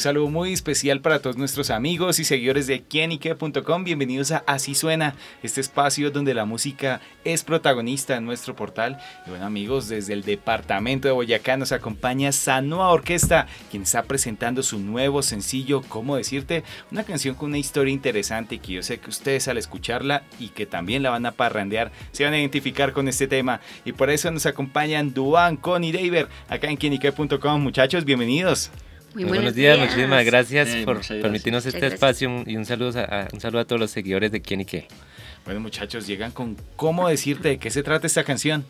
Un saludo muy especial para todos nuestros amigos y seguidores de quienique.com. Bienvenidos a Así Suena, este espacio donde la música es protagonista en nuestro portal. Y bueno, amigos, desde el departamento de Boyacá nos acompaña Sanoa Orquesta, quien está presentando su nuevo sencillo, ¿Cómo decirte? Una canción con una historia interesante que yo sé que ustedes al escucharla y que también la van a parrandear se van a identificar con este tema. Y por eso nos acompañan Duan, Connie, David, acá en quienique.com. Muchachos, bienvenidos. Muy, buenos, días, muchísimas gracias por permitirnos este espacio y un saludo, a, un saludo a todos los seguidores de Quién y Qué. Bueno muchachos, llegan con cómo decirte de qué se trata esta canción.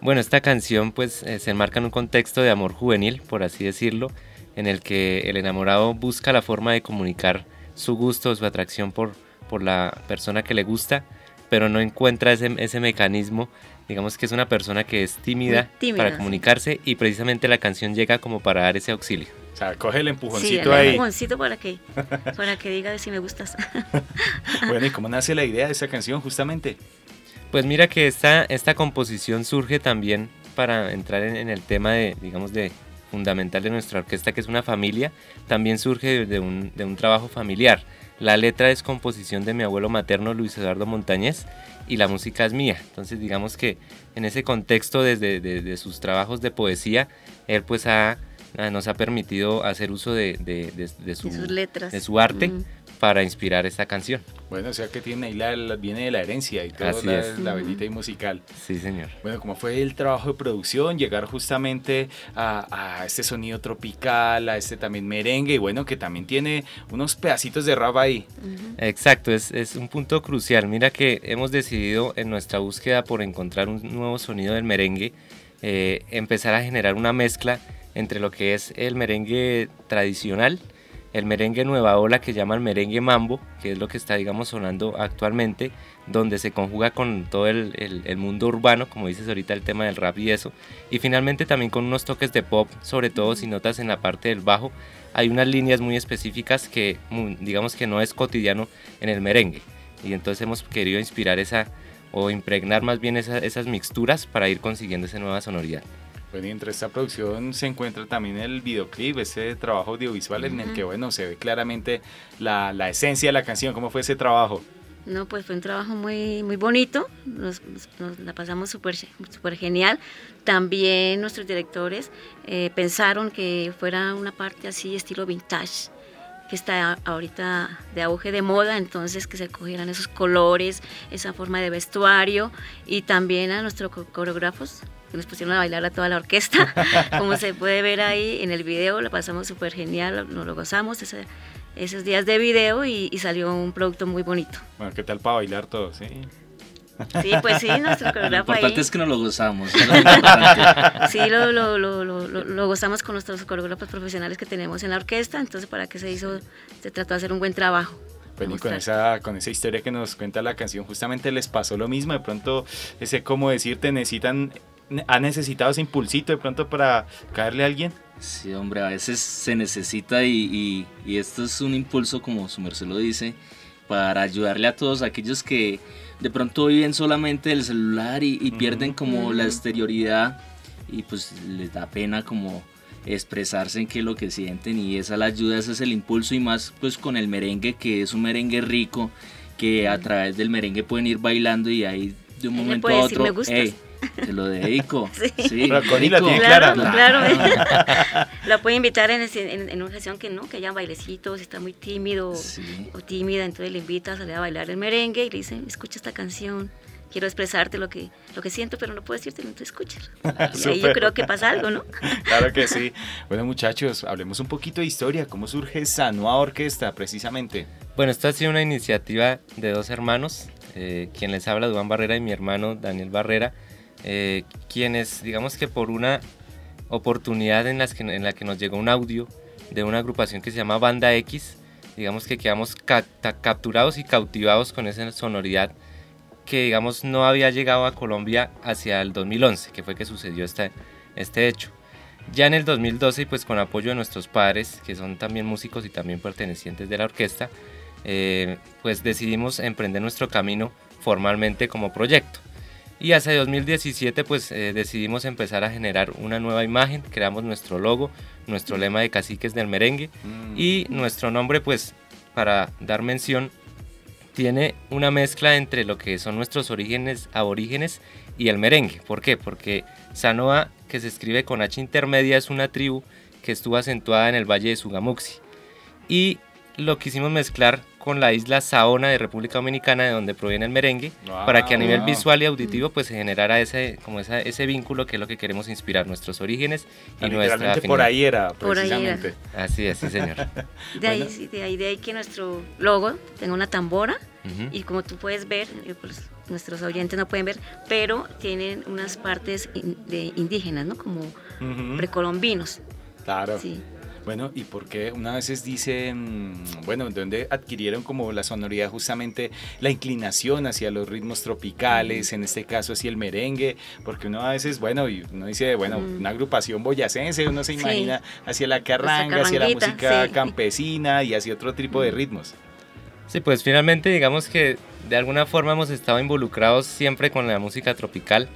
Bueno, esta canción pues eh, se enmarca en un contexto de amor juvenil, por así decirlo, en el que el enamorado busca la forma de comunicar su gusto, su atracción por, por la persona que le gusta, pero no encuentra ese, ese mecanismo digamos que es una persona que es tímida, para comunicarse y precisamente la canción llega como para dar ese auxilio. O sea, coge el empujoncito sí, el empujoncito para que, para que diga si me gustas. bueno, ¿y cómo nace la idea de esa canción justamente? Pues mira que esta, esta composición surge también para entrar en, el tema de, digamos, de fundamental de nuestra orquesta, que es una familia, también surge de, un, de un trabajo familiar. La letra es composición de mi abuelo materno Luis Eduardo Montañez y la música es mía. Entonces digamos que en ese contexto desde de, sus trabajos de poesía, él pues ha nos ha permitido hacer uso de, de, su, sus letras. de su arte para inspirar esta canción. Bueno, o sea que tiene ahí la, viene de la herencia y todo la, la bendita y musical. Sí, señor. Bueno, ¿cómo fue el trabajo de producción? Llegar justamente a, a, este sonido tropical, a este también merengue y bueno, que también tiene unos pedacitos de rap ahí. Exacto, es, es un punto crucial. Mira que hemos decidido en nuestra búsqueda por encontrar un nuevo sonido del merengue, eh, empezar a generar una mezcla entre lo que es el merengue tradicional, el merengue nueva ola que llama el merengue mambo, que es lo que está digamos sonando actualmente, donde se conjuga con todo el, mundo urbano, como dices ahorita el tema del rap y eso, y finalmente también con unos toques de pop, sobre todo si notas en la parte del bajo, hay unas líneas muy específicas que digamos que no es cotidiano en el merengue, y entonces hemos querido inspirar esa o impregnar más bien esas mixturas para ir consiguiendo esa nueva sonoridad. Bueno, y entre esta producción se encuentra también el videoclip, ese trabajo audiovisual en el que, bueno, se ve claramente la, la, esencia de la canción. ¿Cómo fue ese trabajo? No, pues fue un trabajo muy, muy bonito, nos, la pasamos súper super genial. También nuestros directores eh, pensaron que fuera una parte así, estilo vintage, que está ahorita de auge de moda, entonces que se cogieran esos colores, esa forma de vestuario y también a nuestros coreógrafos nos pusieron a bailar a toda la orquesta. Como se puede ver ahí en el video, la pasamos súper genial, nos lo gozamos esos días de video y, salió un producto muy bonito. Bueno, ¿qué tal para bailar todo? Sí. Sí, pues sí, nuestro coreógrafo Lo importante es que nos lo gozamos. sí, lo, lo, lo, lo, gozamos con nuestros coreógrafos profesionales que tenemos en la orquesta, entonces para qué se hizo, se trató de hacer un buen trabajo. Bueno, y con esa, con esa historia que nos cuenta la canción, justamente les pasó lo mismo. De pronto, ese cómo decirte, necesitan ¿Ha necesitado ese impulsito de pronto para caerle a alguien? Sí, hombre, a veces se necesita y, esto es un impulso, como su merced lo dice, para ayudarle a todos aquellos que de pronto viven solamente del celular y, pierden como la exterioridad y pues les da pena como expresarse en qué es lo que sienten y esa la ayuda, ese es el impulso y más pues con el merengue que es un merengue rico que a través del merengue pueden ir bailando y ahí de un momento a otro, te lo dedico. Sí. sí. la tiene claro, Claro, la puede invitar en, en, una sesión que no, que haya bailecitos, está muy tímido o tímida, entonces le invita a salir a bailar el merengue y le dice, escucha esta canción quiero expresarte lo que, lo que siento, pero no puedo decirte, no te escuchas. y ahí yo creo que pasa algo, ¿no? claro que sí. Bueno, muchachos, hablemos un poquito de historia. ¿Cómo surge esa nueva orquesta, precisamente? Bueno, esto ha sido una iniciativa de dos hermanos, eh, quien les habla, Duan Barrera y mi hermano Daniel Barrera eh, quienes, digamos que por una oportunidad en, las que, en la que nos llegó un audio de una agrupación que se llama Banda X, digamos que quedamos capturados y cautivados con esa sonoridad que digamos no había llegado a Colombia hacia el 2011, que fue que sucedió este, este hecho. Ya en el 2012, pues con apoyo de nuestros padres, que son también músicos y también pertenecientes de la orquesta, eh, pues decidimos emprender nuestro camino formalmente como proyecto. Y hacia 2017 pues eh, decidimos empezar a generar una nueva imagen, creamos nuestro logo, nuestro lema de caciques del merengue mm. y nuestro nombre pues para dar mención tiene una mezcla entre lo que son nuestros orígenes aborígenes y el merengue. ¿Por qué? Porque Sanoa, que se escribe con H intermedia, es una tribu que estuvo acentuada en el valle de Sugamuxi. Y lo quisimos mezclar con la isla Saona de República Dominicana, de donde proviene el merengue, para que a nivel visual y auditivo pues se generara ese, como ese vínculo que es lo que queremos inspirar, nuestros orígenes y nuestra por ahí era, precisamente. Así es, sí señor. de, ahí, de, ahí, de ahí que nuestro logo tenga una tambora y como tú puedes ver, eh, pues, nuestros oyentes no pueden ver, pero tienen unas partes de indígenas, ¿no? Como precolombinos. Claro. Sí. Bueno, y porque una vez dice, bueno, donde adquirieron como la sonoridad justamente la inclinación hacia los ritmos tropicales, en este caso hacia el merengue, porque uno a veces, bueno, y uno dice, bueno, una agrupación boyacense, uno se imagina hacia la carranga, hacia la música campesina y hacia otro tipo de ritmos. Sí, pues finalmente digamos que de alguna forma hemos estado involucrados siempre con la música tropical.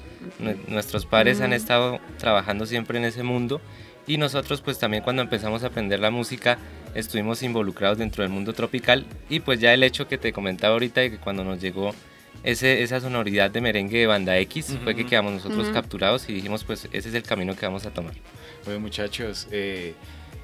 Nuestros padres han estado trabajando siempre en ese mundo y nosotros pues también cuando empezamos a aprender la música estuvimos involucrados dentro del mundo tropical. Y pues ya el hecho que te comentaba ahorita de que cuando nos llegó ese, esa sonoridad de merengue de banda X fue que quedamos nosotros capturados y dijimos pues ese es el camino que vamos a tomar. Bueno muchachos, eh,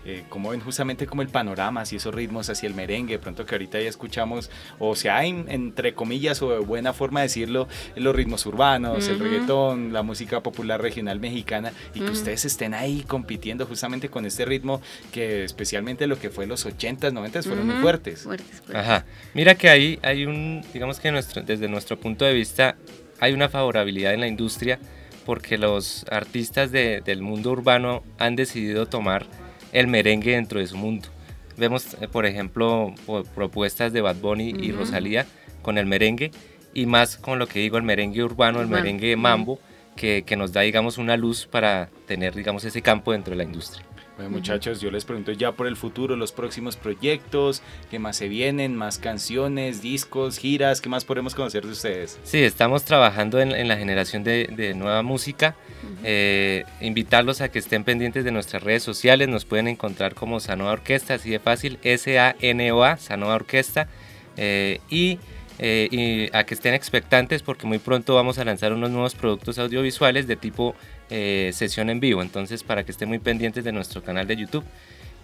eh, como ven justamente como el panorama, así esos ritmos hacia el merengue, pronto que ahorita ya escuchamos, o sea, entre comillas, o de buena forma decirlo, los ritmos urbanos, el reggaetón, la música popular regional mexicana, y que ustedes estén ahí compitiendo justamente con este ritmo que especialmente lo que fue los 80s, 90s fueron muy fuertes. Ajá, mira que ahí hay un, digamos que nuestro, desde nuestro punto de vista, hay una favorabilidad en la industria porque los artistas del mundo urbano han decidido tomar el merengue dentro de su mundo. Vemos, eh, por ejemplo, propuestas de Bad Bunny y Rosalía con el merengue y más con lo que digo, el merengue urbano, el merengue mambo, que, que nos da, digamos, una luz para tener, digamos, ese campo dentro de la industria. Bueno, muchachos, yo les pregunto ya por el futuro, los próximos proyectos, qué más se vienen, más canciones, discos, giras, qué más podemos conocer de ustedes. Sí, estamos trabajando en, la generación de, nueva música. Eh, invitarlos a que estén pendientes de nuestras redes sociales, nos pueden encontrar como Sanoa Orquesta, así de fácil, S-A-N-O-A, Sanoa Orquesta. Eh, y eh, y a que estén expectantes porque muy pronto vamos a lanzar unos nuevos productos audiovisuales de tipo eh, sesión en vivo, entonces para que estén muy pendientes de nuestro canal de YouTube.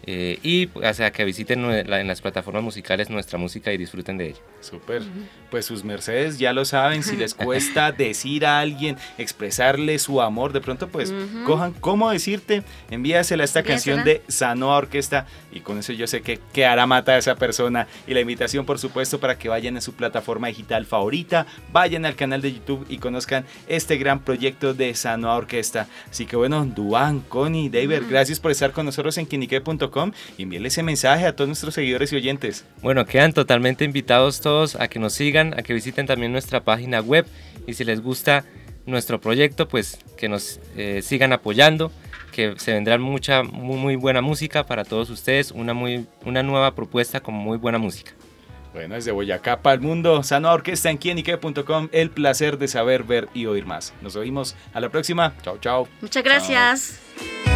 Eh, y o sea, que visiten en las plataformas musicales nuestra música y disfruten de ella. Súper. Pues sus mercedes ya lo saben, si les cuesta decir a alguien, expresarle su amor, de pronto pues cojan cómo decirte, envíasela esta canción de Sanoa Orquesta y con eso yo sé que quedará mata a esa persona. Y la invitación por supuesto para que vayan a su plataforma digital favorita, vayan al canal de YouTube y conozcan este gran proyecto de Sanoa Orquesta. Así que bueno, Duan, Connie, David, gracias por estar con nosotros en quinique.com y envíenle ese mensaje a todos nuestros seguidores y oyentes. Bueno, quedan totalmente invitados todos a que nos sigan, a que visiten también nuestra página web y si les gusta nuestro proyecto, pues que nos eh, sigan apoyando, que se vendrá mucha, muy, muy, buena música para todos ustedes, una, muy, una nueva propuesta con muy buena música. Bueno, desde Boyacá para el mundo, Sano Orquesta en quienique.com, el placer de saber, ver y oír más. Nos oímos a la próxima. Chao, chao. Muchas gracias.